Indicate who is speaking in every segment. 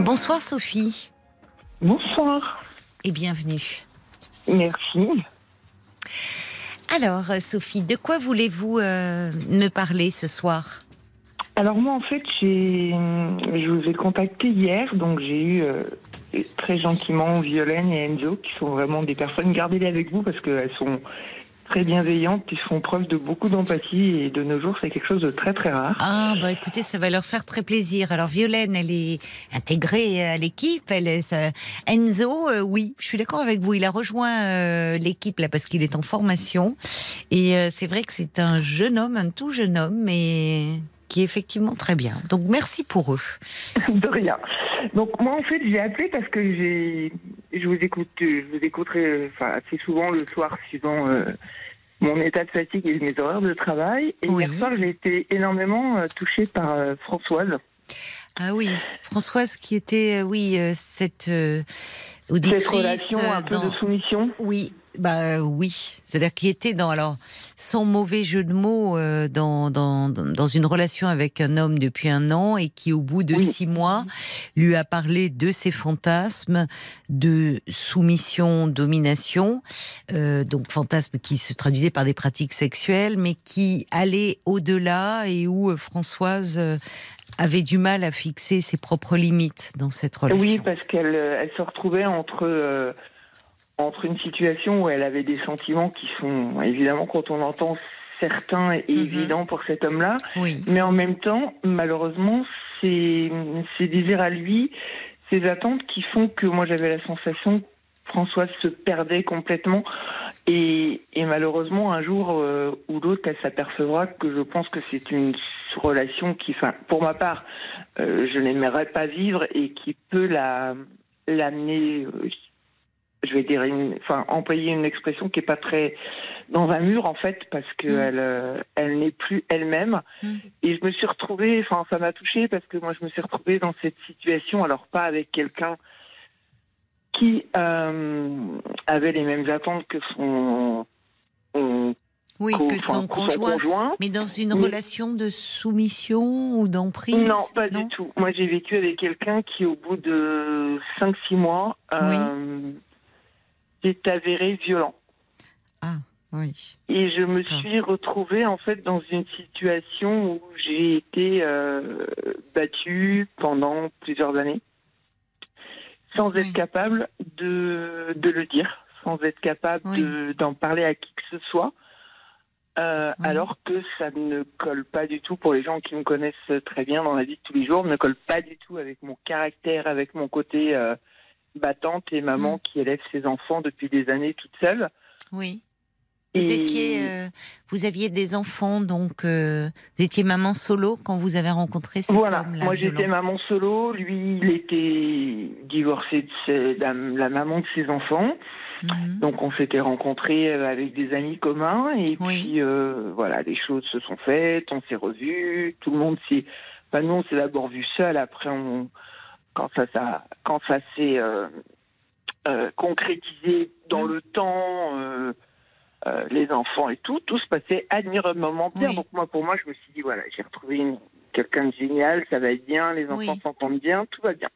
Speaker 1: Bonsoir Sophie.
Speaker 2: Bonsoir.
Speaker 1: Et bienvenue.
Speaker 2: Merci.
Speaker 1: Alors Sophie, de quoi voulez-vous euh, me parler ce soir?
Speaker 2: Alors moi en fait, je vous ai contacté hier, donc j'ai eu euh, très gentiment Violaine et Enzo, qui sont vraiment des personnes, gardez-les avec vous parce qu'elles sont très bienveillantes, qui font preuve de beaucoup d'empathie et de nos jours c'est quelque chose de très très rare.
Speaker 1: Ah bah écoutez, ça va leur faire très plaisir. Alors Violaine, elle est intégrée à l'équipe, elle est Enzo, euh, oui, je suis d'accord avec vous, il a rejoint euh, l'équipe là parce qu'il est en formation et euh, c'est vrai que c'est un jeune homme, un tout jeune homme, mais qui est effectivement très bien. Donc merci pour eux.
Speaker 2: de rien. Donc moi en fait j'ai appelé parce que j'ai je vous écoute je vous écouterai enfin assez souvent le soir suivant mon état de fatigue et mes horaires de travail. Et hier soir, j'ai été énormément euh, touchée par euh, Françoise.
Speaker 1: Ah oui, Françoise qui était, euh, oui, cette auditrice.
Speaker 2: Cette relation un peu de soumission.
Speaker 1: Oui, bah oui, c'est-à-dire qu'il était dans alors sans mauvais jeu de mots euh, dans, dans, dans une relation avec un homme depuis un an et qui au bout de six mois lui a parlé de ses fantasmes de soumission, domination, euh, donc fantasmes qui se traduisaient par des pratiques sexuelles, mais qui allaient au-delà et où euh, Françoise avait du mal à fixer ses propres limites dans cette relation.
Speaker 2: Oui, parce qu'elle elle se retrouvait entre entre une situation où elle avait des sentiments qui sont évidemment quand on entend certains et mhm. évidents pour cet homme-là, mais en même temps, malheureusement, ses, ses désirs à lui, ses attentes qui font que moi j'avais la sensation Françoise se perdait complètement et, et malheureusement un jour euh, ou l'autre elle s'apercevra que je pense que c'est une relation qui, enfin pour ma part, euh, je n'aimerais pas vivre et qui peut la l'amener euh, je vais dire, une, enfin, employer une expression qui est pas très dans un mur en fait, parce que mm. elle, elle n'est plus elle-même. Mm. Et je me suis retrouvée, enfin, ça m'a touchée parce que moi, je me suis retrouvée dans cette situation, alors pas avec quelqu'un qui euh, avait les mêmes attentes que son,
Speaker 1: oui, que son, conjoint, mais dans une relation de soumission ou d'emprise
Speaker 2: Non, pas du tout. Moi, j'ai vécu avec quelqu'un qui, au bout de 5-6 mois, euh, s'est avéré violent.
Speaker 1: Ah, oui.
Speaker 2: Et je me suis retrouvée en fait dans une situation où j'ai été euh, battue pendant plusieurs années, sans être capable de, de, le dire, sans être capable d'en parler à qui que ce soit. Euh, alors que ça ne colle pas du tout pour les gens qui me connaissent très bien dans la vie de tous les jours, ne colle pas du tout avec mon caractère, avec mon côté euh, battante et maman mm. qui élève ses enfants depuis des années toute seule.
Speaker 1: Oui. Vous étiez, euh, vous aviez des enfants, donc euh, vous étiez maman solo quand vous avez rencontré cet
Speaker 2: voilà.
Speaker 1: homme.
Speaker 2: Voilà, moi j'étais maman solo, lui il était divorcé de la, maman de ses enfants. Mhm. Donc on s'était rencontrés euh, avec des amis communs et puis voilà, les choses se sont faites, on s'est revus, tout le monde s'est. Enfin, nous on s'est d'abord vu seul, après on, quand ça, ça quand ça s'est concrétisé dans le temps, euh, les enfants et tout, tout se passait admirablement bien. Donc moi, pour moi, je me suis dit voilà, j'ai retrouvé quelqu'un de génial, ça va être bien, les enfants s'entendent bien, tout va bien.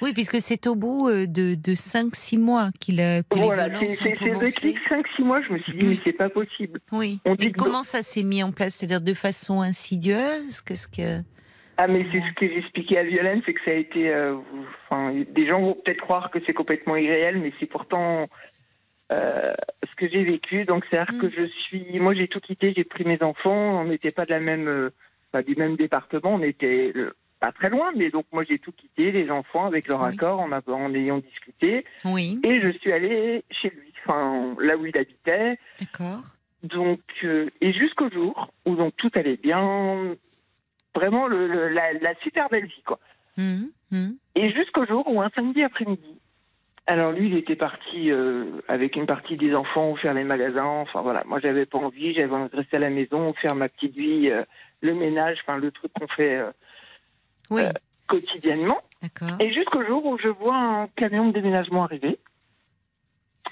Speaker 1: Oui, puisque c'est au bout de, de 5-6 mois qu'il a
Speaker 2: Voilà, c'est vrai que 5-6 mois, je me suis dit, mais c'est pas possible.
Speaker 1: Oui. On dit comment ça s'est mis en place? C'est-à-dire de façon insidieuse? Qu'est-ce que.
Speaker 2: Ah, mais c'est ce que j'expliquais à Violaine, c'est que ça a été. Euh, enfin, des gens vont peut-être croire que c'est complètement irréel, mais c'est pourtant euh, ce que j'ai vécu. Donc, c'est-à-dire que mm. je suis. Moi, j'ai tout quitté, j'ai pris mes enfants. On n'était pas de la même, euh, pas du même département. On était pas très loin, mais donc moi, j'ai tout quitté, les enfants, avec leur accord, en, en ayant discuté.
Speaker 1: Oui.
Speaker 2: Et je suis allée chez lui, enfin, là où il habitait.
Speaker 1: D'accord.
Speaker 2: Donc, et jusqu'au jour où donc tout allait bien, vraiment le, la, super belle vie, quoi. Mmh, mmh. Et jusqu'au jour où un samedi après-midi, alors lui, il était parti euh, avec une partie des enfants faire les magasins. Enfin voilà, moi j'avais pas envie, j'avais envie de rester à la maison, faire ma petite vie, euh, le ménage, enfin le truc qu'on fait euh, oui. quotidiennement. Et jusqu'au jour où je vois un camion de déménagement arriver.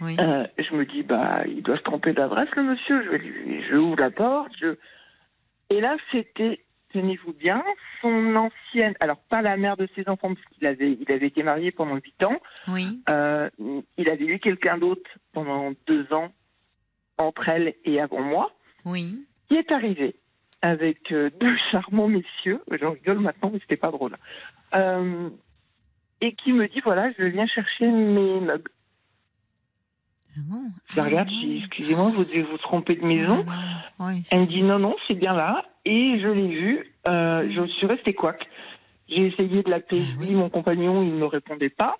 Speaker 2: Oui. je me dis bah il doit se tromper d'adresse le monsieur. Je je ouvre la porte. Je... Et là c'était tenez-vous bien, son ancienne, alors pas la mère de ses enfants, parce qu'il avait, il avait été marié pendant huit ans.
Speaker 1: Oui.
Speaker 2: Euh, il avait eu quelqu'un d'autre pendant deux ans entre elle et avant moi.
Speaker 1: Oui.
Speaker 2: Qui est arrivé avec euh, deux charmants messieurs. J'en rigole maintenant, mais c'était pas drôle. Euh, et qui me dit voilà, je viens chercher mes meubles.
Speaker 1: Ah bon?
Speaker 2: Je regarde, je dis excusez-moi, vous devez vous tromper de maison.
Speaker 1: Ah
Speaker 2: Elle me dit non, non, c'est bien là. Et je l'ai vu. Euh, je suis restée couac. J'ai essayé de l'appeler,
Speaker 1: Ah
Speaker 2: lui, mon compagnon, il ne me répondait pas.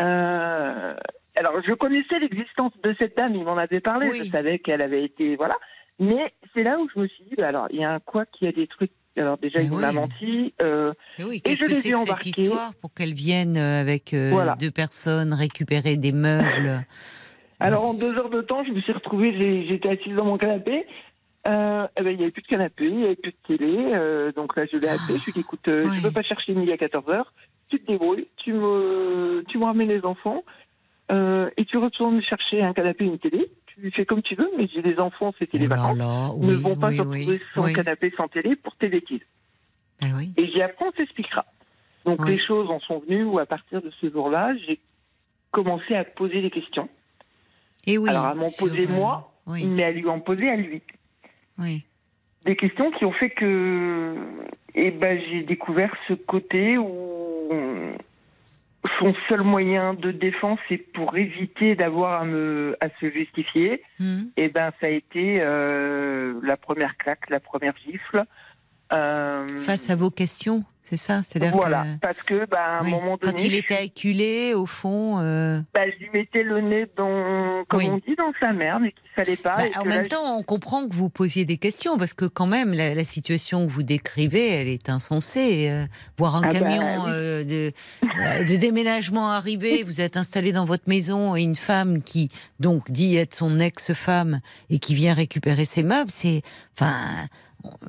Speaker 2: Euh, alors, je connaissais l'existence de cette dame, il m'en avait parlé,
Speaker 1: Oui.
Speaker 2: je savais qu'elle avait été. Voilà. Mais c'est là où je me suis dit, bah, alors, il y a un quoi qui a des trucs. Alors, déjà, il
Speaker 1: oui.
Speaker 2: m'a menti. euh,
Speaker 1: Mais oui,
Speaker 2: Et
Speaker 1: qu'est-ce
Speaker 2: je
Speaker 1: que c'est que cette histoire pour qu'elle vienne euh, avec euh,
Speaker 2: Voilà.
Speaker 1: deux personnes récupérer des meubles?
Speaker 2: Alors, en deux heures de temps, je me suis retrouvée, j'étais assise dans mon canapé. Euh, eh ben, il n'y avait plus de canapé, il n'y avait plus de télé. euh, donc là, je l'ai appelé. Je lui ai dit, écoute, euh,
Speaker 1: Ouais.
Speaker 2: tu peux pas chercher midi à 14h. Tu te débrouilles, tu me, tu me ramènes les enfants et tu retournes chercher un canapé et une télé. Tu fais comme tu veux, mais j'ai des enfants, c'était les
Speaker 1: Oh là
Speaker 2: vacances.
Speaker 1: là,
Speaker 2: Ils ne vont pas
Speaker 1: oui,
Speaker 2: se retrouver
Speaker 1: oui,
Speaker 2: sans canapé, sans télé pour tes bêtises.
Speaker 1: Ah.
Speaker 2: Et j'ai après, on s'expliquera. Donc les choses en sont venues où à partir de ce jour-là, j'ai commencé à poser des questions.
Speaker 1: Et oui.
Speaker 2: Alors à m'en poser moi, mais à lui en poser à lui.
Speaker 1: Oui.
Speaker 2: des questions qui ont fait que eh ben, j'ai découvert ce côté où son seul moyen de défense est pour éviter d'avoir à me à se justifier.
Speaker 1: Hmm.
Speaker 2: Et ben ça a été euh, la première claque, la première gifle. Euh,
Speaker 1: Face à vos questions, c'est ça C'est-à-dire
Speaker 2: voilà,
Speaker 1: que,
Speaker 2: parce que ben, à un moment donné,
Speaker 1: quand il était acculé, au fond. euh,
Speaker 2: ben, je lui mettais le nez dans, comme
Speaker 1: Oui.
Speaker 2: on dit, dans sa merde et qu'il fallait pas.
Speaker 1: bah,
Speaker 2: et
Speaker 1: en même
Speaker 2: là,
Speaker 1: temps, on comprend que vous posiez des questions parce que quand même, la, la situation que vous décrivez, elle est insensée. euh, voir un
Speaker 2: Ah bah,
Speaker 1: camion
Speaker 2: oui.
Speaker 1: euh, de, euh, de déménagement arriver, vous êtes installé dans votre maison et une femme qui donc dit être son ex-femme et qui vient récupérer ses meubles, c'est, enfin.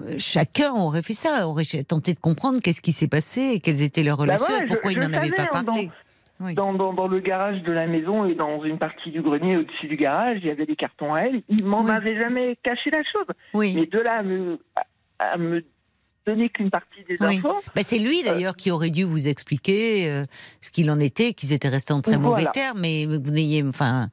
Speaker 1: Euh, Chacun aurait fait ça, aurait tenté de comprendre qu'est-ce qui s'est passé et quelles étaient leurs relations
Speaker 2: voilà,
Speaker 1: et pourquoi
Speaker 2: Bah je-
Speaker 1: ils n'en avaient pas
Speaker 2: hein,
Speaker 1: parlé. Oui.
Speaker 2: dans, dans, dans le garage de la maison et dans une partie du grenier au-dessus du garage, il y avait des cartons à elle. Il m'en
Speaker 1: Oui.
Speaker 2: avait jamais caché la chose.
Speaker 1: Oui.
Speaker 2: Mais de là à me, à, me donner qu'une partie des
Speaker 1: Oui.
Speaker 2: infos,
Speaker 1: Bah, c'est lui d'ailleurs qui aurait dû vous expliquer euh, ce qu'il en était, qu'ils étaient restés en très mauvais termes, mais vous n'ayez, enfin,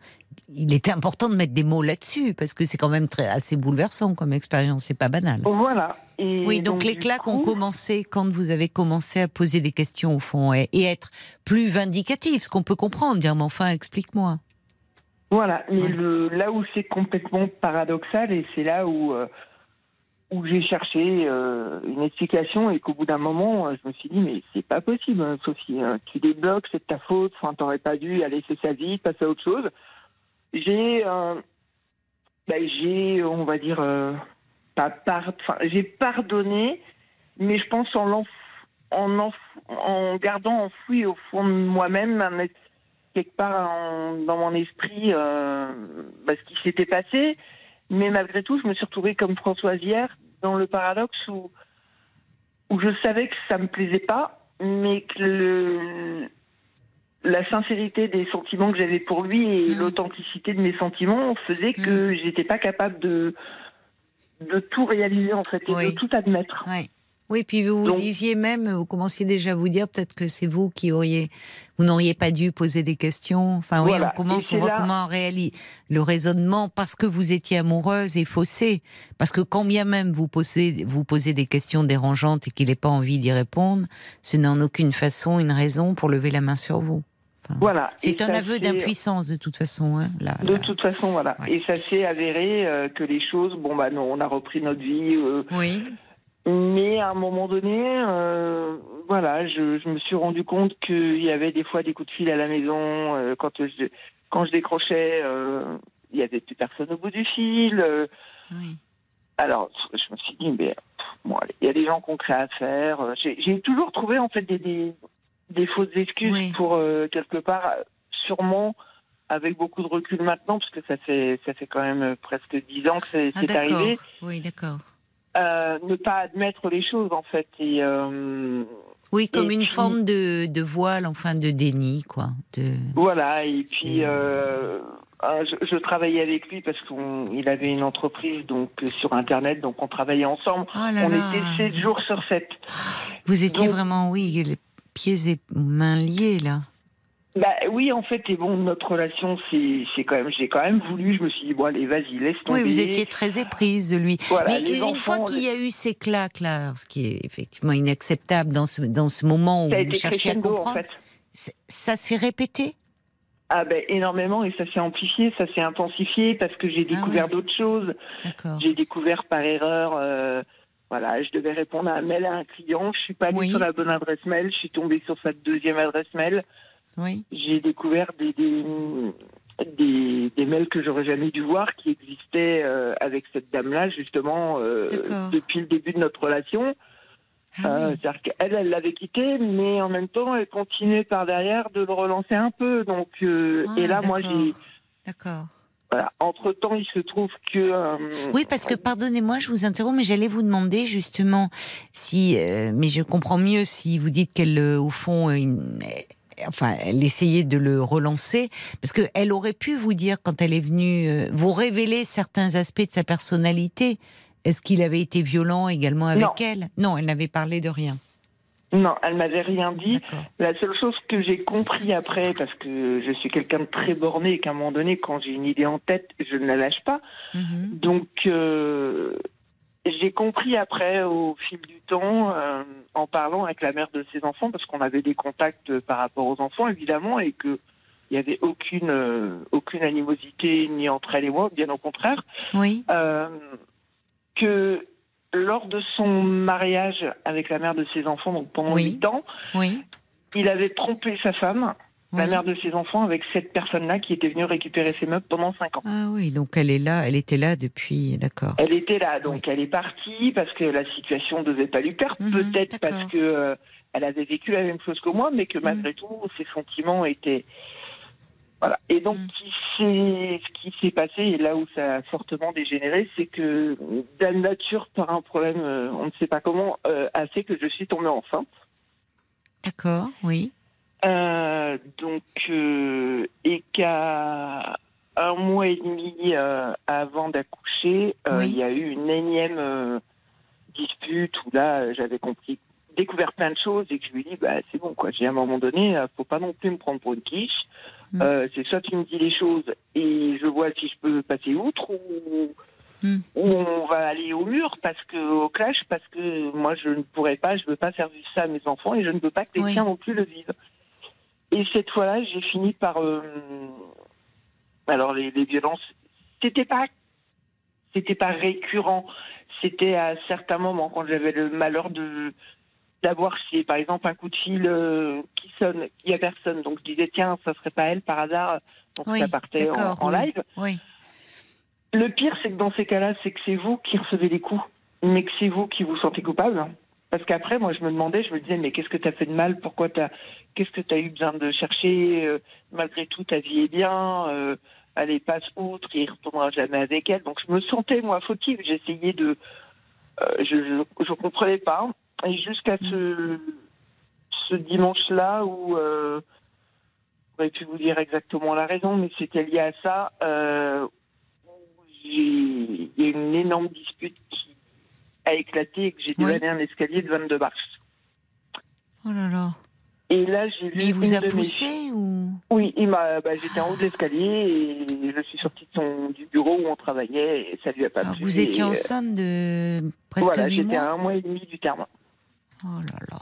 Speaker 1: il était important de mettre des mots là-dessus parce que c'est quand même très assez bouleversant comme expérience, c'est pas banal.
Speaker 2: voilà. Et
Speaker 1: oui, donc, les
Speaker 2: du
Speaker 1: claques ont
Speaker 2: coup,
Speaker 1: commencé quand vous avez commencé à poser des questions au fond et, et être plus vindicatif, ce qu'on peut comprendre, dire mais enfin explique-moi.
Speaker 2: Voilà, mais
Speaker 1: Ouais.
Speaker 2: le, là où c'est complètement paradoxal, et c'est là où, euh, où j'ai cherché euh, une explication, et qu'au bout d'un moment, euh, je me suis dit, mais c'est pas possible, hein, Sophie, hein, tu débloques, c'est de ta faute, enfin, t'aurais pas dû aller laisser sa vie, passer à autre chose. J'ai, euh, bah, j'ai, on va dire, euh, pas j'ai pardonné, mais je pense en en, enf- en gardant enfoui au fond de moi-même un quelque part dans mon esprit euh, bah, ce qui s'était passé. Mais malgré tout, je me suis retrouvée comme Françoise hier dans le paradoxe où, où je savais que ça me plaisait pas, mais que le, la sincérité des sentiments que j'avais pour lui et
Speaker 1: Mhm.
Speaker 2: l'authenticité de mes sentiments faisait que j'étais pas capable de de tout réaliser en fait et
Speaker 1: Oui.
Speaker 2: de tout admettre.
Speaker 1: Oui, puis vous vous disiez même, vous commenciez déjà à vous dire peut-être que c'est vous qui auriez, vous n'auriez pas dû poser des questions. Enfin, oui,
Speaker 2: Voilà.
Speaker 1: on commence, on voit
Speaker 2: là-
Speaker 1: comment réalise le raisonnement parce que vous étiez amoureuse et faussée. Parce que quand bien même vous posez, vous posez des questions dérangeantes et qu'il n'ait pas envie d'y répondre, ce n'est en aucune façon une raison pour lever la main sur vous. Enfin,
Speaker 2: Voilà.
Speaker 1: C'est un aveu d'impuissance de toute façon. Hein, là,
Speaker 2: De
Speaker 1: là.
Speaker 2: toute façon, voilà.
Speaker 1: Ouais.
Speaker 2: Et ça s'est avéré euh, que les choses, bon bah non, on a repris notre vie, euh,
Speaker 1: Oui.
Speaker 2: mais à un moment donné, euh, voilà, je, je me suis rendu compte qu'il y avait des fois des coups de fil à la maison quand je quand je décrochais, il y avait plus personne au bout du fil.
Speaker 1: oui.
Speaker 2: alors, je me suis dit, mais bon, il y a des gens concrets à faire. J'ai j'ai toujours trouvé en fait des, des, des fausses excuses
Speaker 1: Oui.
Speaker 2: pour euh, quelque part, euh, sûrement avec beaucoup de recul maintenant, parce que ça fait ça fait quand même euh, presque dix ans que c'est
Speaker 1: Ah,
Speaker 2: arrivé.
Speaker 1: Oui, d'accord.
Speaker 2: Euh, ne pas admettre les choses en fait et euh,
Speaker 1: Oui, comme
Speaker 2: Et
Speaker 1: une
Speaker 2: puis-
Speaker 1: forme de, de voile, enfin de déni, quoi. De...
Speaker 2: voilà et puis euh, euh, je, travaillais avec lui parce qu'il avait une entreprise donc sur internet, donc on travaillait ensemble. Oh on était 7 jours sur 7.
Speaker 1: Vous étiez vraiment, oui, pieds et mains liés là.
Speaker 2: Bah oui, en fait, et bon, notre relation, c'est quand même, j'ai quand même voulu. Je me suis dit bon, allez, vas-y, laisse tomber.
Speaker 1: Oui, vous étiez très éprise de lui. Mais une fois qu'il y a eu ces claques là, ce qui est effectivement inacceptable dans ce dans ce moment où vous cherchez à comprendre, ça s'est répété?
Speaker 2: Ah ben énormément et ça s'est amplifié, ça s'est intensifié parce que j'ai ah découvert d'autres choses. J'ai découvert par erreur. Euh, voilà, je devais répondre à un mail à un client, je suis pas allée sur la bonne adresse mail, je suis tombée sur sa deuxième adresse mail. Oui. J'ai découvert des, des, des, mails que j'aurais jamais dû voir qui existaient euh, avec cette dame-là justement euh, depuis le début de notre relation. Ah euh, c'est-à-dire qu'elle, elle l'avait quitté, mais en même temps, elle continuait par derrière de le relancer un peu. Donc, ah, et là, moi, j'ai.
Speaker 1: D'accord.
Speaker 2: Voilà. Entre temps, il se trouve que. Euh,
Speaker 1: oui, parce que pardonnez-moi, je vous interromps, mais j'allais vous demander justement si, mais je comprends mieux si vous dites qu'elle, au fond, enfin, elle essayait de le relancer, parce qu'elle aurait pu vous dire quand elle est venue, vous révéler certains aspects de sa personnalité. Est-ce qu'il avait été violent également avec elle? Non, elle n'avait parlé de rien.
Speaker 2: Non, elle m'avait rien dit. La seule chose que j'ai compris après, parce que je suis quelqu'un de très borné et qu'à un moment donné, quand j'ai une idée en tête, je ne la lâche pas. Mhm. Donc, euh, j'ai compris après, au fil du temps, euh, en parlant avec la mère de ses enfants, parce qu'on avait des contacts par rapport aux enfants, évidemment, et que il n'y avait aucune, euh, aucune animosité ni entre elle et moi, bien au contraire.
Speaker 1: Oui
Speaker 2: que lors de son mariage avec la mère de ses enfants, donc pendant huit ans,
Speaker 1: oui.
Speaker 2: il avait trompé sa femme, la mère de ses enfants, avec cette personne-là qui était venue récupérer ses meubles pendant cinq ans.
Speaker 1: Ah oui, donc elle est là, elle était là depuis, d'accord.
Speaker 2: Elle était là, donc elle est partie parce que la situation ne devait pas lui perdre, mhm, peut-être parce que euh, elle avait vécu la même chose que moi, mais que malgré mhm. tout, ses sentiments étaient voilà. Et donc, mm. ce qui s'est passé, et là où ça a fortement dégénéré, c'est que la nature, par un problème, euh, on ne sait pas comment, euh, a fait que je suis tombée enceinte.
Speaker 1: D'accord, oui.
Speaker 2: Euh, donc, et qu'à un mois et demi avant d'accoucher, il y a eu une énième dispute où là, j'avais compris découvert plein de choses et que je lui dis bah c'est bon quoi j'ai à un moment donné faut pas non plus me prendre pour une quiche Mm. Euh, c'est soit tu me dis les choses et je vois si je peux passer outre ou, mm. on va aller au mur parce que au clash parce que moi je ne pourrais pas, je veux pas faire vivre ça à mes enfants et je ne veux pas que les tiens non plus le vivent. Et cette fois-là, j'ai fini par euh, alors les, les violences, c'était pas c'était pas récurrent, c'était à certains moments quand j'avais le malheur de d'avoir si par exemple un coup de fil euh, qui sonne, il n'y a personne. Donc je disais tiens, ça serait pas elle par hasard. Donc ça partait en, live.
Speaker 1: Oui.
Speaker 2: Le pire, c'est que dans ces cas-là, c'est que c'est vous qui recevez les coups, mais que c'est vous qui vous sentez coupable. Parce qu'après, moi, je me demandais, je me disais, mais qu'est-ce que tu as fait de mal? Pourquoi t'as Qu'est-ce que tu as eu besoin de chercher? Euh, Malgré tout, ta vie est bien. Euh, allez, passe outre, il retournera jamais avec elle. Donc, je me sentais, moi, fautive. J'essayais de... Euh, je ne comprenais pas. Et jusqu'à ce, ce dimanche-là où euh, j'aurais pu vous dire exactement la raison, mais c'était lié à ça. Euh, il y a une énorme dispute qui a éclaté et que j'ai dû aller un escalier de 22 marches.
Speaker 1: Oh là là.
Speaker 2: Et là, j'ai vu.
Speaker 1: Il vous a poussé ou?
Speaker 2: Oui, il m'a. Bah, j'étais en haut de l'escalier et je suis sortie de son, du bureau où on travaillait et ça lui a pas
Speaker 1: Alors, Vous étiez enceinte de presque
Speaker 2: Voilà,
Speaker 1: j'étais
Speaker 2: à un mois et demi du terme.
Speaker 1: Oh là là.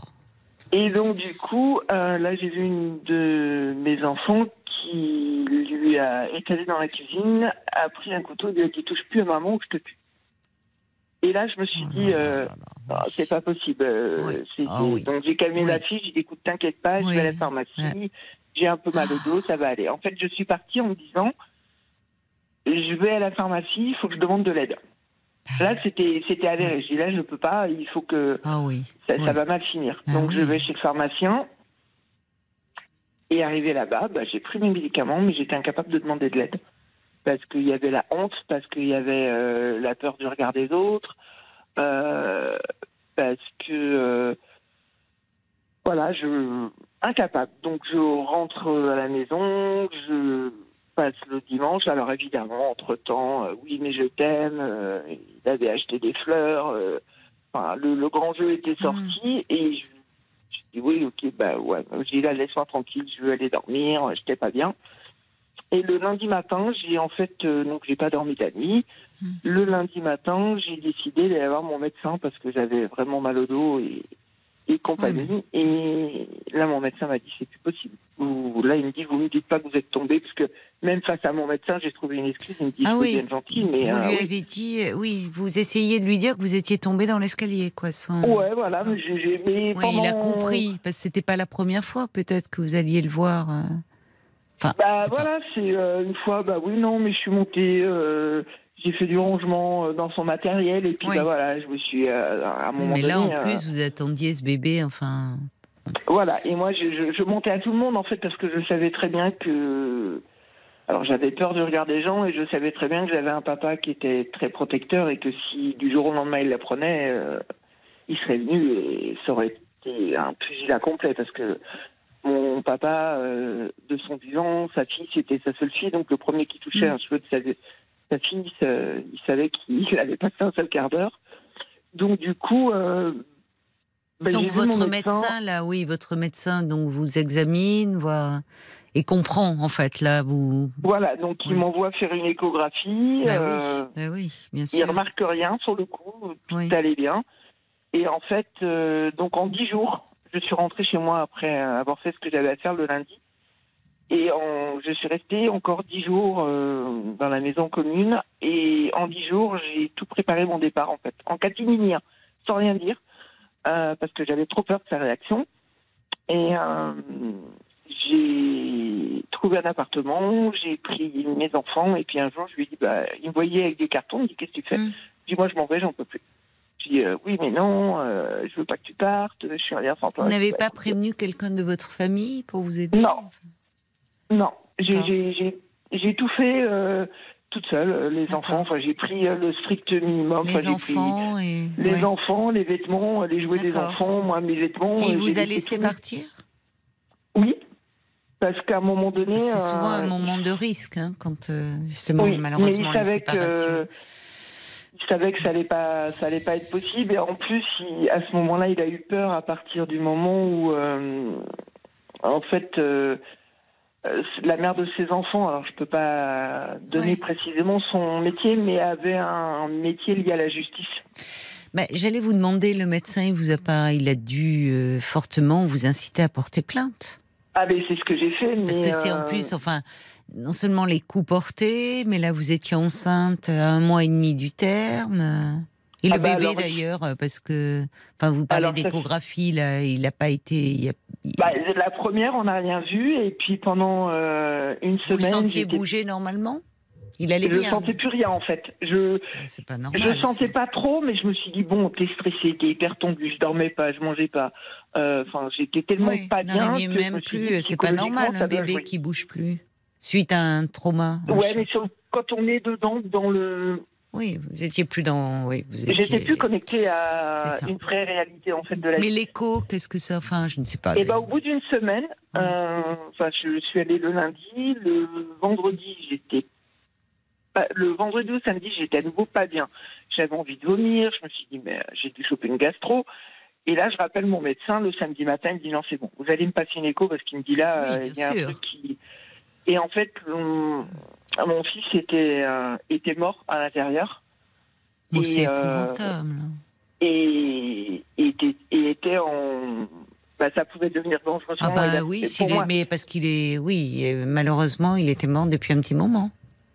Speaker 2: Et donc, du coup, euh, là, j'ai vu une de mes enfants qui lui a étalé dans la cuisine, a pris un couteau, et a dit Touche plus à maman ou je te tue. Et là, je me suis oh dit, euh, ah, c'est pas possible. Euh, ah donc, j'ai calmé la fille, j'ai dit Écoute, t'inquiète pas, je vais à la pharmacie, j'ai un peu mal au dos, ça va aller. En fait, je suis partie en me disant Je vais à la pharmacie, il faut que je demande de l'aide. Là, c'était c'était avéré. Je dis là, je peux pas. Il faut que
Speaker 1: ah oui.
Speaker 2: ça, va mal finir. Ah Donc, je vais chez le pharmacien. Et arrivé là-bas, bah, j'ai pris mes médicaments, mais j'étais incapable de demander de l'aide parce qu'il y avait la honte, parce qu'il y avait euh, la peur du regard des autres, euh, parce que euh, voilà, je incapable. Donc, je rentre à la maison, je passe le dimanche. Alors évidemment, entre-temps, euh, oui, mais je t'aime, euh, il avait acheté des fleurs. Euh, enfin, le, grand jeu était mm. sorti et je, dis oui, ok, bah ouais. J'ai dit là, laisse-moi tranquille, je veux aller dormir, j'étais pas bien. Et le lundi matin, j'ai en fait, donc j'ai pas dormi la nuit. Mm. Le lundi matin, j'ai décidé d'aller voir mon médecin parce que j'avais vraiment mal au dos et et compagnie. Et là, mon médecin m'a dit c'est plus possible. Ou là, il me dit vous ne me dites pas que vous êtes tombé, parce que même face à mon médecin, j'ai trouvé une excuse. Il me dit ah oui. bien gentil, mais
Speaker 1: vous euh, lui avez dit euh, oui, vous essayez de lui dire que vous étiez tombé dans l'escalier, quoi. Sans...
Speaker 2: Ouais, voilà. Mais, j'ai, mais
Speaker 1: oui, il a compris parce que c'était pas la première fois, peut-être que vous alliez le voir. Euh.
Speaker 2: Enfin, bah voilà, c'est une fois, bah oui, non, mais je suis monté j'ai fait du rangement euh, dans son matériel et puis bah, voilà, je me suis euh, à un moment
Speaker 1: Mais
Speaker 2: là,
Speaker 1: en euh, plus, vous attendiez ce bébé, enfin.
Speaker 2: Voilà, et moi, je, je, montais à tout le monde en fait parce que je savais très bien que. Alors j'avais peur de regarder les gens et je savais très bien que j'avais un papa qui était très protecteur et que si du jour au lendemain il l'apprenait, il serait venu et ça aurait été un pugilat complet parce que mon papa, de son vivant, sa fille, c'était sa seule fille, donc le premier qui touchait mm. un cheveu de sa, sa fille, il savait qu'il avait passé un seul quart d'heure. Donc du coup, euh,
Speaker 1: ben, donc votre médecin, là, oui, votre médecin, donc vous examine, voit et comprend en fait là vous.
Speaker 2: Voilà, donc il m'envoie faire une échographie.
Speaker 1: Euh, bah oui, bien sûr.
Speaker 2: Il remarque rien sur le coup, tout allait bien. Et en fait, euh, donc en dix jours, je suis rentrée chez moi après avoir fait ce que j'avais à faire le lundi. Et je suis restée encore dix jours euh, dans la maison commune. Et en dix jours, j'ai tout préparé mon départ, en fait, en catimini, sans rien dire, euh, parce que j'avais trop peur de sa réaction. Et euh, j'ai trouvé un appartement, j'ai pris mes enfants, et puis un jour, je lui ai dit, bah, il me voyait avec des cartons, il me dit, qu'est-ce que tu fais mm. Je dis, moi, je m'en vais, j'en peux plus. Je dis, oui, mais non, je veux pas que tu partes, je suis rien sans toi.
Speaker 1: Vous n'avez pas prévenu quelqu'un de votre famille pour vous aider?
Speaker 2: Non. Non, j'ai tout fait euh, toute seule, euh, les enfants. Enfin, j'ai pris euh, le strict minimum.
Speaker 1: Les enfants et...
Speaker 2: Les enfants, les vêtements, les jouets des enfants, moi, mes vêtements.
Speaker 1: Et vous a laissé partir?
Speaker 2: Oui, parce qu'à un moment donné...
Speaker 1: C'est souvent un moment de risque, hein, quand justement, malheureusement, mais il savait que
Speaker 2: il savait que ça allait pas, ça allait pas être possible. Et en plus, à ce moment-là, il a eu peur à partir du moment où, en fait, euh, la mère de ses enfants, alors je peux pas donner précisément son métier, mais avait un métier lié à la justice.
Speaker 1: Bah, J'allais vous demander, le médecin, il vous a pas, il a dû euh, fortement vous inciter à porter plainte.
Speaker 2: Ah mais c'est ce que j'ai fait.
Speaker 1: Parce que c'est en euh, plus, enfin, non seulement les coups portés, mais là vous étiez enceinte à un mois et demi du terme. Et le ah bah bébé d'ailleurs, parce que, enfin, vous parlez d'échographie, là, il n'a pas été,
Speaker 2: bah, la première, on n'a rien vu, et puis pendant euh, une semaine. Vous
Speaker 1: sentiez bouger normalement? Il allait
Speaker 2: je
Speaker 1: bien.
Speaker 2: Je sentais plus rien en fait. Je.
Speaker 1: C'est pas normal.
Speaker 2: Je sentais pas trop, mais je me suis dit bon, t'es stressé, t'es hyper tendu, je dormais pas, je mangeais pas. Euh, enfin, j'étais tellement pas bien.
Speaker 1: Mais même plus, c'est pas normal un bébé qui bouge plus suite à un trauma.
Speaker 2: Ouais, mais quand on est dedans, dans le
Speaker 1: oui, vous étiez plus dans. Oui,
Speaker 2: vous étiez... J'étais plus connectée à une vraie réalité en fait de la
Speaker 1: Mais l'écho, qu'est-ce que ça Enfin, je ne sais pas.
Speaker 2: Et eh ben, au bout d'une semaine, euh, enfin, je suis allée le lundi, le vendredi, j'étais le vendredi ou samedi, j'étais à nouveau pas bien. J'avais envie de vomir. Je me suis dit, mais j'ai dû choper une gastro. Et là, je rappelle mon médecin le samedi matin. Il me dit non, c'est bon. Vous allez me passer une écho parce qu'il me dit là, euh, il y a un truc qui. Et en fait, mon fils était, euh, était mort à l'intérieur.
Speaker 1: c'est euh, épouvantable.
Speaker 2: Et, et était en. Bah, ça pouvait devenir dangereux.
Speaker 1: Ah bah oui, mais parce qu'il est, oui, malheureusement, il était mort depuis un petit moment.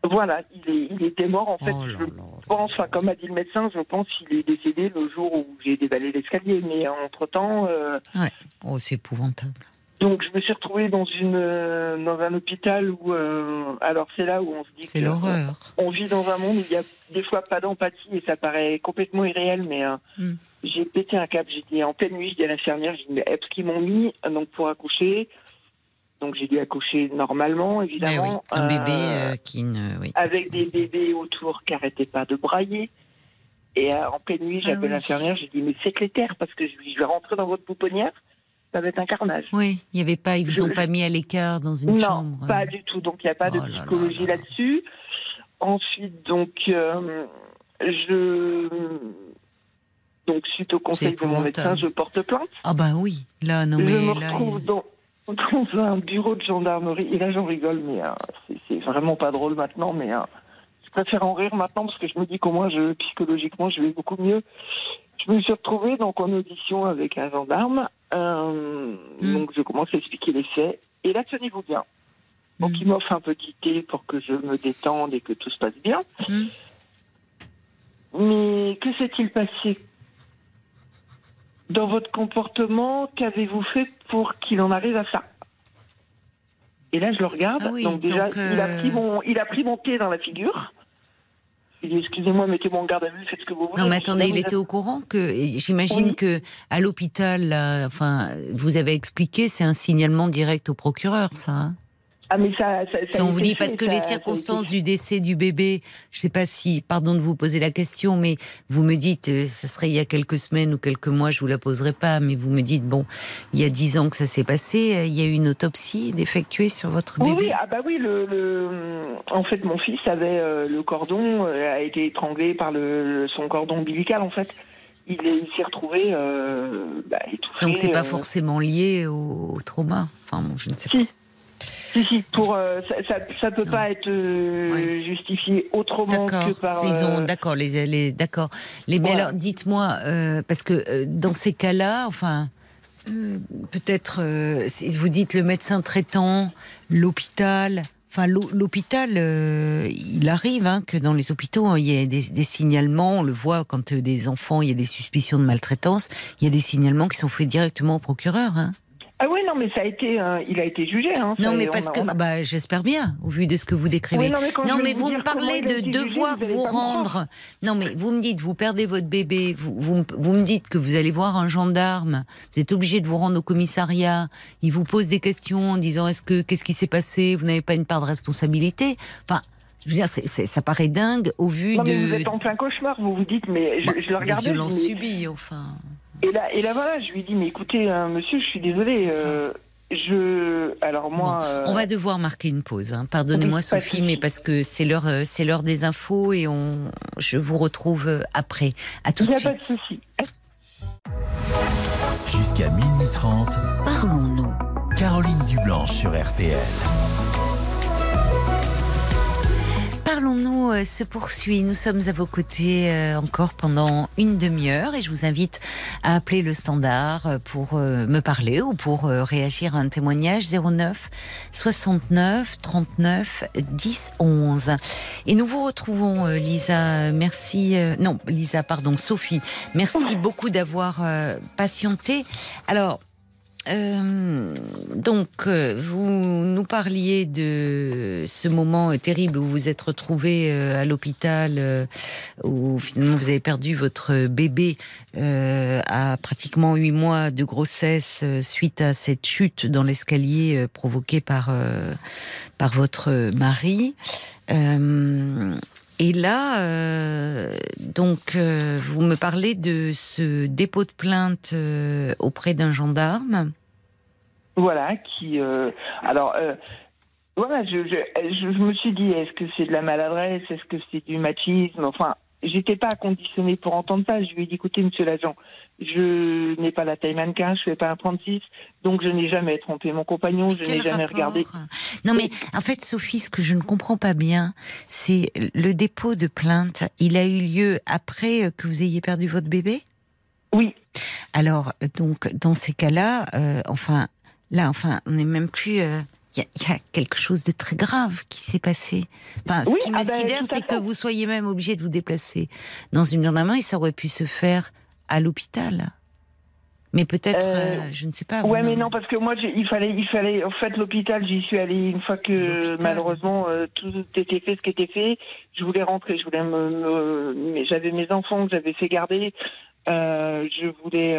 Speaker 2: Voilà, il, est, il était mort en fait. Oh je pense, comme a dit le médecin, je pense qu'il est décédé le jour où j'ai dévalé l'escalier. Mais entre temps. Euh,
Speaker 1: ouais. Oh, c'est épouvantable.
Speaker 2: Donc je me suis retrouvée dans une euh, dans un hôpital où euh, alors c'est là où on se dit
Speaker 1: c'est l'horreur.
Speaker 2: On vit dans un monde où il y a des fois pas d'empathie et ça paraît complètement irréel mais euh, hmm. j'ai pété un cap j'étais en pleine nuit je dis à l'infirmière j'ai dit mais est-ce qu'ils m'ont mis donc pour accoucher? Donc j'ai dû accoucher normalement évidemment
Speaker 1: oui, un bébé qui ne oui.
Speaker 2: avec des bébés autour qui arrêtaient pas de brailler et en pleine nuit ah j'appelle l'infirmière j'ai dit mais c'est l'éther parce que je vais rentrer dans votre pouponnière ça va être un carnage.
Speaker 1: Oui, il y avait pas, ils vous ont pas mis à l'écart dans une chambre.
Speaker 2: Non, pas du tout. Donc il n'y a pas de oh psychologie là-dessus. Ensuite, donc euh, je donc suite au conseil de mon médecin, je porte plainte.
Speaker 1: Ah bah oui, là non mais
Speaker 2: je me
Speaker 1: là,
Speaker 2: retrouve dans, dans, un bureau de gendarmerie et là j'en rigole, mais euh, c'est vraiment pas drôle maintenant, mais euh, je préfère en rire maintenant parce que je me dis qu'au moins je psychologiquement je vais beaucoup mieux. Je me suis retrouvée donc en audition avec un gendarme. Euh, hmm. Donc je commence à expliquer les faits. Et là, tenez-vous bien. Donc hmm. il m'offre un petit thé pour que je me détende et que tout se passe bien. Hmm. Mais que s'est-il passé dans votre comportement? Qu'avez-vous fait pour qu'il en arrive à ça? Et là, je le regarde. Ah donc déjà, il, a pris euh, mon, il a pris mon pied dans la figure. Il dit excusez-moi, mettez-moi en garde à vue, faites ce que vous voulez.
Speaker 1: Non, mais attendez, il était au courant que j'imagine que à l'hôpital, enfin, vous avez expliqué, c'est un signalement direct au procureur, ça. Hein
Speaker 2: ah mais ça, ça,
Speaker 1: ça on vous dit parce que les circonstances du décès du bébé, je sais pas si, pardon de vous poser la question, mais vous me dites, euh, ça serait il y a quelques semaines ou quelques mois, je vous la poserai pas, mais vous me dites bon, il y a dix ans que ça s'est passé, euh, il y a eu une autopsie d'effectuer sur votre bébé.
Speaker 2: Oui, ah bah oui, le, en fait mon fils avait euh, le cordon a été étranglé par le, son cordon ombilical en fait. Il, s'est retrouvé bah, étouffé.
Speaker 1: Donc c'est pas forcément lié au, trauma. Enfin bon, je ne sais pas.
Speaker 2: Si, si, pour, euh, ça ne peut pas être euh, justifié autrement que par.
Speaker 1: Euh, d'accord, les, les d'accord. Les, mais alors, dites-moi, parce que dans ces cas-là, enfin, peut-être, si vous dites le médecin traitant, l'hôpital. Enfin, l'hôpital, il arrive hein, que dans les hôpitaux, il y a des, des, signalements. On le voit quand des enfants, il y a des suspicions de maltraitance. Il y a des signalements qui sont faits directement au procureur. Hein.
Speaker 2: Ah oui, non, mais ça a été, euh, il a été jugé. Hein,
Speaker 1: non, mais parce que, bah, j'espère bien, au vu de ce que vous décrivez. non, mais, vous, me parlez de devoir vous, rendre. Non, mais vous me dites, vous perdez votre bébé, vous, vous, vous, me dites que vous allez voir un gendarme, vous êtes obligé de vous rendre au commissariat, il vous pose des questions en disant, est-ce que, qu'est-ce qui s'est passé, vous n'avez pas une part de responsabilité. Enfin, je veux dire, ça paraît dingue au vu
Speaker 2: non,
Speaker 1: de.
Speaker 2: Mais vous êtes en plein cauchemar, vous vous dites, mais je, bah, je le regardais.
Speaker 1: Violence subie, enfin.
Speaker 2: Et là, et là voilà, je lui dis, mais écoutez, euh, monsieur, je suis désolée. Euh, je, alors moi,
Speaker 1: on va devoir marquer une pause. Hein. Pardonnez-moi, Sophie, mais parce que c'est l'heure, euh, c'est l'heure des infos et on, je vous retrouve après. À tout de suite.
Speaker 2: Pas de souci.
Speaker 3: Jusqu'à minuit 30, parlons-nous. Caroline Dublanche sur RTL.
Speaker 1: Parlons-nous euh, se poursuit. Nous sommes à vos côtés euh, encore pendant une demi-heure et je vous invite à appeler le standard euh, pour me parler ou pour réagir à un témoignage 09 69 39 10 11. Et nous vous retrouvons Lisa. Merci. Non, Lisa, pardon, Sophie. Merci beaucoup d'avoir patienté. Alors, euh, donc, euh, vous nous parliez de ce moment terrible où vous êtes retrouvé euh, à l'hôpital, où finalement vous avez perdu votre bébé à pratiquement huit mois de grossesse suite à cette chute dans l'escalier provoquée par par votre mari. Et là, donc, vous me parlez de ce dépôt de plainte auprès d'un gendarme.
Speaker 2: Voilà, qui. Euh, alors, euh, voilà, je, je, je, me suis dit, est-ce que c'est de la maladresse? Est-ce que c'est du machisme? Enfin, j'étais pas conditionné pour entendre ça. Je lui ai dit, écoutez, monsieur l'agent, je n'ai pas la taille mannequin, je fais pas un 36, donc je n'ai jamais trompé mon compagnon, je n'ai jamais regardé.
Speaker 1: Non, mais en fait, Sophie, ce que je ne comprends pas bien, c'est le dépôt de plainte. Il a eu lieu après que vous ayez perdu votre bébé?
Speaker 2: Oui.
Speaker 1: Alors, donc, dans ces cas-là, euh, enfin, Là, enfin, on n'est même plus. Il euh, y, a quelque chose de très grave qui s'est passé. Enfin, ce qui me ah ben, sidère, c'est que vous soyez même obligé de vous déplacer dans une journée et ça aurait pu se faire à l'hôpital. Mais peut-être, euh, euh, je ne sais pas.
Speaker 2: Ouais, mais non, parce que moi, il fallait, il fallait. En fait, l'hôpital, j'y suis allée une fois que malheureusement tout était fait, ce qui était fait. Je voulais rentrer, je voulais me, j'avais mes enfants que j'avais fait garder. je voulais,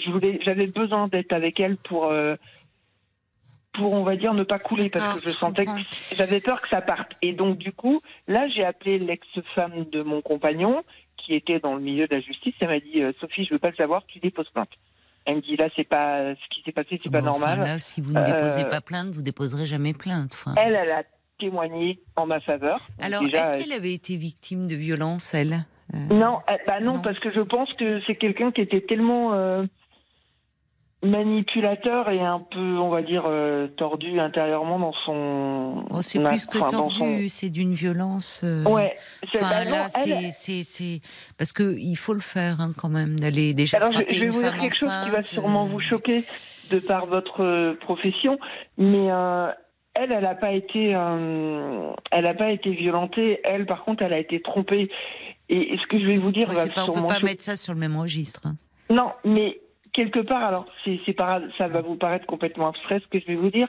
Speaker 2: je voulais, j'avais besoin d'être avec elle pour pour, on va dire, ne pas couler parce ah, que je sentais que j'avais peur que ça parte. Et donc, du coup, là, j'ai appelé l'ex-femme de mon compagnon qui était dans le milieu de la justice. Elle m'a dit, euh, Sophie, je veux pas le savoir, tu déposes plainte. Elle me dit là, c'est pas ce qui s'est passé, c'est pas normal.
Speaker 1: là, si vous ne déposez pas plainte, vous déposerez jamais plainte.
Speaker 2: Elle, elle a témoigné en ma faveur.
Speaker 1: Alors, est-ce qu'elle avait été victime de violence, elle
Speaker 2: Non, bah non, parce que je pense que c'est quelqu'un qui était tellement manipulateur et un peu, on va dire, euh, tordu intérieurement dans son.
Speaker 1: Oh, c'est plus que tordu, c'est d'une violence.
Speaker 2: Euh, ouais.
Speaker 1: Enfin, bah là, c'est parce que il faut le faire hein, quand même d'aller déjà. Alors, je,
Speaker 2: vais vous dire quelque chose qui va sûrement vous choquer de par votre euh, profession, mais elle, elle n'a pas été, elle n'a pas été violentée. Elle, par contre, elle a été trompée. Et, ce que je vais vous dire,
Speaker 1: va pas, on peut pas mettre ça sur le même registre. Hein.
Speaker 2: Non, mais quelque part, alors c'est, ça va vous paraître complètement abstrait ce que je vais vous dire,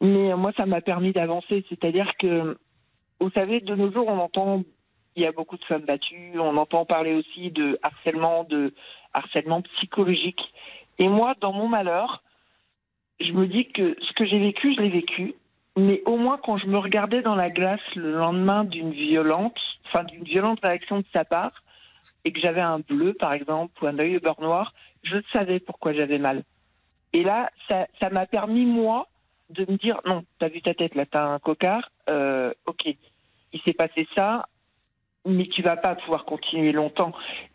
Speaker 2: mais moi ça m'a permis d'avancer. C'est-à-dire que, vous savez, de nos jours, on entend, il y a beaucoup de femmes battues, on entend parler aussi de harcèlement, de harcèlement psychologique. Et moi, dans mon malheur, je me dis que ce que j'ai vécu, je l'ai vécu. Mais au moins, quand je me regardais dans la glace le lendemain d'une violente, enfin d'une violente réaction de sa part, et que j'avais un bleu, par exemple, ou un œil au beurre noir, je savais pourquoi j'avais mal. Et là, ça, m'a permis, moi, de me dire, non, t'as vu ta tête, là, t'as un cocard, euh, ok, il s'est passé ça, mais tu vas pas pouvoir continuer longtemps.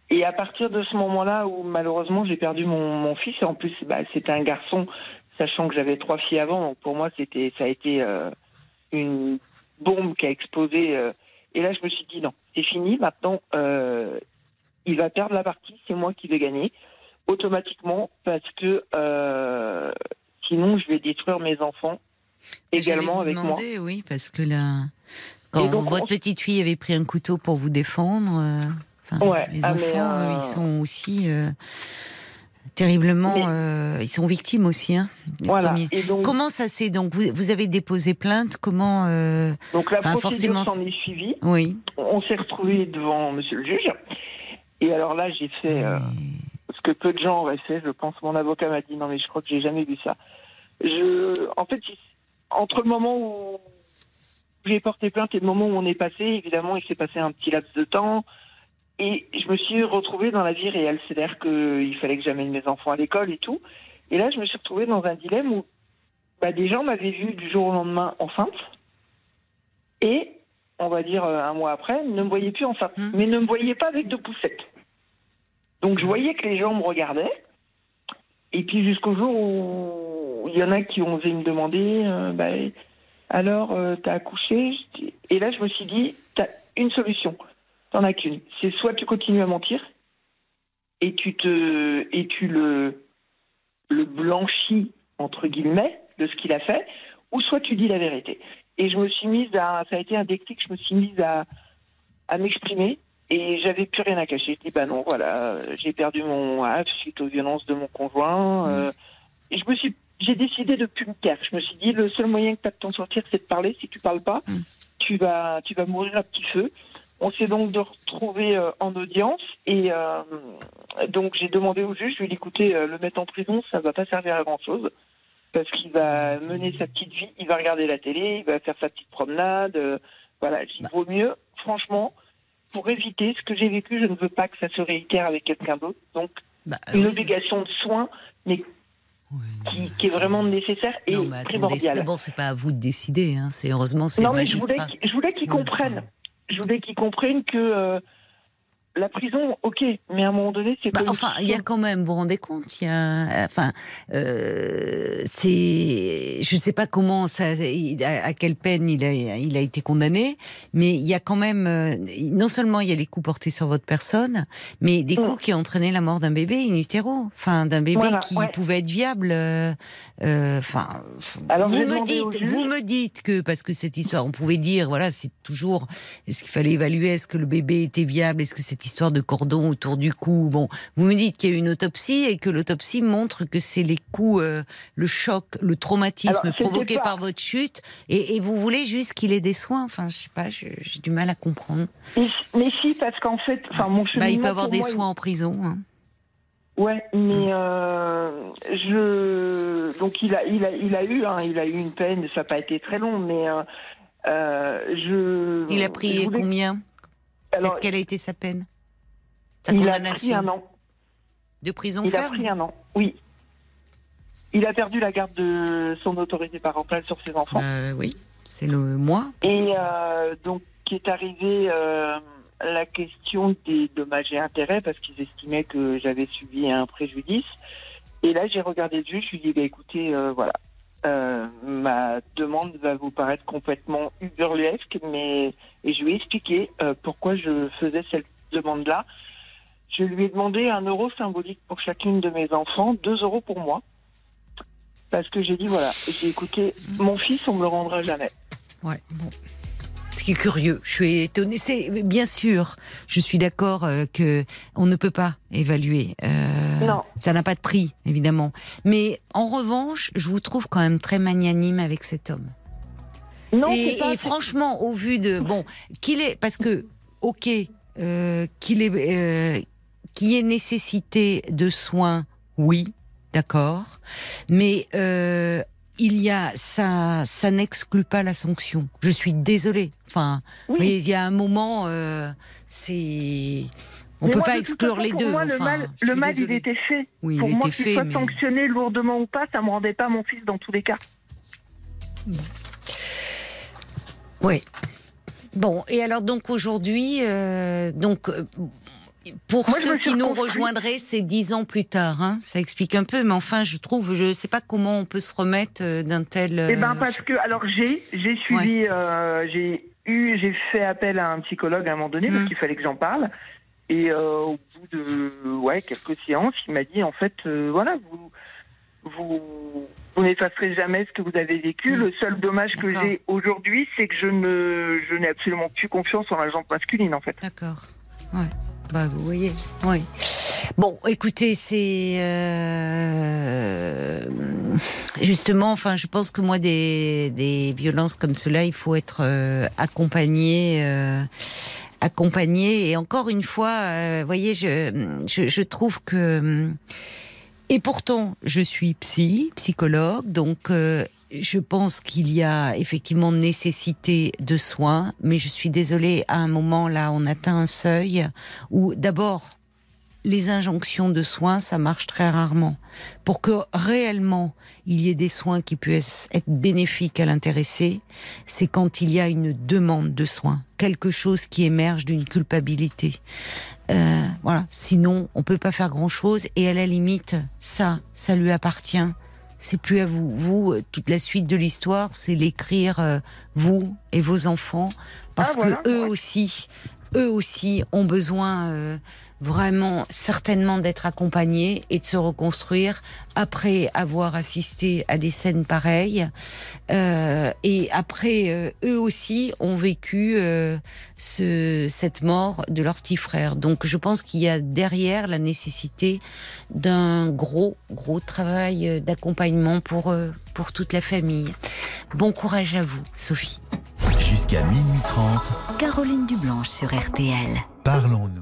Speaker 2: Et à partir de ce moment-là où malheureusement j'ai perdu mon, fils, et en plus bah, c'était un garçon, sachant que j'avais trois filles avant, donc pour moi ça a été euh, une bombe qui a explosé. Euh. et là je me suis dit non, c'est fini, maintenant il va perdre la partie, c'est moi qui vais gagner automatiquement parce que euh, sinon je vais détruire mes enfants également avec demander,
Speaker 1: moi. Oui, parce que là, quand votre petite fille avait pris un couteau pour vous défendre, euh, les ah, enfants, euh, ils sont aussi terriblement, ils sont victimes aussi. Hein,
Speaker 2: voilà.
Speaker 1: Comment ça s'est donc vous, avez déposé plainte Comment
Speaker 2: Donc la procédure s'en est suivie.
Speaker 1: Oui.
Speaker 2: On s'est retrouvé devant Monsieur le juge. Et alors là, j'ai fait ce que peu de gens auraient fait, je pense. Mon avocat m'a dit non, mais je crois que j'ai jamais vu ça. Je, en fait, entre le moment où j'ai porté plainte et le moment où on est passé, évidemment, il s'est passé un petit laps de temps. Et je me suis retrouvée dans la vie réelle. C'est-à-dire qu'il fallait que j'amène mes enfants à l'école et tout. Et là, je me suis retrouvée dans un dilemme où bah, des gens m'avaient vue du jour au lendemain enceinte. Et, on va dire euh, un mois après, ne me voyaient plus enceinte. Mmh. Mais ne me voyaient pas avec deux poussettes. Donc je voyais que les gens me regardaient. Et puis jusqu'au jour où il y en a qui ont osé me demander, euh, bah, alors euh, t'as accouché? Et là je me suis dit, t'as une solution. T'en as qu'une. C'est soit tu continues à mentir et tu te et tu le le blanchis entre guillemets de ce qu'il a fait, ou soit tu dis la vérité. Et je me suis mise à, ça a été un déclic, je me suis mise à, à m'exprimer et j'avais plus rien à cacher. Je dis bah non, voilà, j'ai perdu mon âge suite aux violences de mon conjoint. Euh, et je me suis, j'ai décidé de plus me taire. Je me suis dit le seul moyen que tu as de t'en sortir, c'est de parler. Si tu parles pas, mm. tu vas, tu vas mourir à petit feu. On s'est donc de retrouver euh, en audience et euh, donc j'ai demandé au juge, je lui ai dit écoutez, le mettre en prison, ça va pas servir à grand chose parce qu'il va mener sa petite vie, il va regarder la télé, il va faire sa petite promenade. voilà, il bah. vaut mieux, franchement, pour éviter ce que j'ai vécu, je ne veux pas que ça se réitère avec quelqu'un d'autre. Donc, bah, une obligation de soins, mais qui, est vraiment nécessaire et non, primordiale.
Speaker 1: D'abord, c'est pas à vous de décider. Hein. C'est heureusement c'est
Speaker 2: Non, mais je voulais, je voulais qu'ils comprennent. Je voulais qu'ils comprennent que euh, la prison, ok, mais à un moment donné, c'est
Speaker 1: bah, Enfin, il y a quand même, vous vous rendez compte, il y a, enfin, euh, c'est, je ne sais pas comment ça, à quelle peine il a, il a été condamné, mais il y a quand même, euh, non seulement il y a les coups portés sur votre personne, mais des coups mm. qui ont entraîné la mort d'un bébé in utero, enfin, d'un bébé qui pouvait être viable. Euh, enfin, vous me dites, vous me dites que parce que cette histoire, on pouvait dire, voilà, c'est toujours, est-ce qu'il fallait évaluer, est-ce que le bébé était viable, est-ce que c'était histoire de cordon autour du cou. Bon, vous me dites qu'il y a eu une autopsie et que l'autopsie montre que c'est les coups, euh, le choc, le traumatisme provoqué par votre chute, et, vous voulez juste qu'il ait des soins. Enfin, je sais pas, j'ai du mal à comprendre.
Speaker 2: Mais, si, parce qu'en fait, enfin, mon
Speaker 1: bah, il peut avoir des soins en prison. Hein.
Speaker 2: Ouais, mais euh, je donc il a il a il a eu hein, il a eu une peine, ça n'a pas été très long, mais euh, je.
Speaker 1: Il a pris combien? Quelle a été sa peine?
Speaker 2: Il a pris un an.
Speaker 1: de prison
Speaker 2: Il a pris un an, oui. Il a perdu la garde de son autorité parentale sur ses enfants.
Speaker 1: Euh, oui, c'est le mois.
Speaker 2: Et euh, donc, qui est arrivé euh, la question des dommages et intérêts parce qu'ils estimaient que j'avais subi un préjudice. Et là, j'ai regardé le juge, je lui ai dit, bah, écoutez, voilà, ma demande va vous paraître complètement uberluesque, mais et je lui ai expliqué pourquoi je faisais cette demande-là. Je lui ai demandé un euro symbolique pour chacune de mes enfants, deux euros pour moi parce que j'ai dit voilà, j'ai écouté mon fils, on me le rendra jamais.
Speaker 1: Ouais, bon. Ce qui est curieux, je suis étonnée. C'est bien sûr, je suis d'accord euh, que on ne peut pas évaluer.
Speaker 2: Euh, non.
Speaker 1: Ça n'a pas de prix, évidemment. Mais en revanche, je vous trouve quand même très magnanime avec cet homme.
Speaker 2: Non,
Speaker 1: et, pas, et franchement, au vu de bon, qu'il est, parce que ok, euh, qu'il est, euh, qu'il ait nécessité de soins, oui d'accord, mais euh, il y a ça, ça n'exclut pas la sanction. Je suis désolée. Enfin, il y a un moment, euh, c'est. On ne peut pas exclure les deux.
Speaker 2: Moi, le mal, le mal il était fait.
Speaker 1: Oui,
Speaker 2: pour
Speaker 1: il
Speaker 2: moi,
Speaker 1: qu'il soit
Speaker 2: sanctionné lourdement ou pas, ça ne me rendait pas mon fils dans tous les cas.
Speaker 1: Oui. Bon, et alors donc aujourd'hui, euh, donc pour ceux qui nous rejoindraient, c'est dix ans plus tard. Hein. Ça explique un peu, mais enfin, je trouve, je ne sais pas comment on peut se remettre euh, d'un tel.
Speaker 2: Eh ben, euh, parce que, alors, j'ai, j'ai suivi, euh, j'ai eu, j'ai fait appel à un psychologue à un moment donné parce mmh. qu'il fallait que j'en parle. Et au bout de, ouais, quelques séances, il m'a dit, en fait, voilà, vous, vous, vous n'effacerez jamais ce que vous avez vécu. Mmh. Le seul dommage que j'ai aujourd'hui, c'est que je ne, je n'ai absolument plus confiance en la jambe masculine, en fait.
Speaker 1: D'accord. Ouais. Bah, vous voyez, oui. Bon, écoutez, c'est euh, justement, enfin, je pense que moi, des, violences comme cela, il faut être euh, accompagné. Euh, accompagné et encore une fois, voyez, je, je, trouve que et pourtant, je suis psy, psychologue, donc je pense qu'il y a effectivement nécessité de soins, mais je suis désolée, à un moment là, on atteint un seuil où d'abord, les injonctions de soins, ça marche très rarement. Pour que réellement il y ait des soins qui puissent être bénéfiques à l'intéressé, c'est quand il y a une demande de soins, quelque chose qui émerge d'une culpabilité. Euh, voilà. Sinon, on peut pas faire grand chose. Et à la limite, ça, ça lui appartient c'est plus à vous. Vous, euh, toute la suite de l'histoire, c'est l'écrire euh, vous et vos enfants, parce ah, que eux aussi, eux aussi ont besoin euh, vraiment certainement d'être accompagnés et de se reconstruire après avoir assisté à des scènes pareilles. Euh, et après, euh, eux aussi ont vécu euh, ce, cette mort de leur petit frère. Donc je pense qu'il y a derrière la nécessité d'un gros, gros travail d'accompagnement pour, pour toute la famille. Bon courage à vous, Sophie.
Speaker 3: Jusqu'à minuit 30.
Speaker 4: Caroline Dublanche sur RTL.
Speaker 3: Parlons-nous.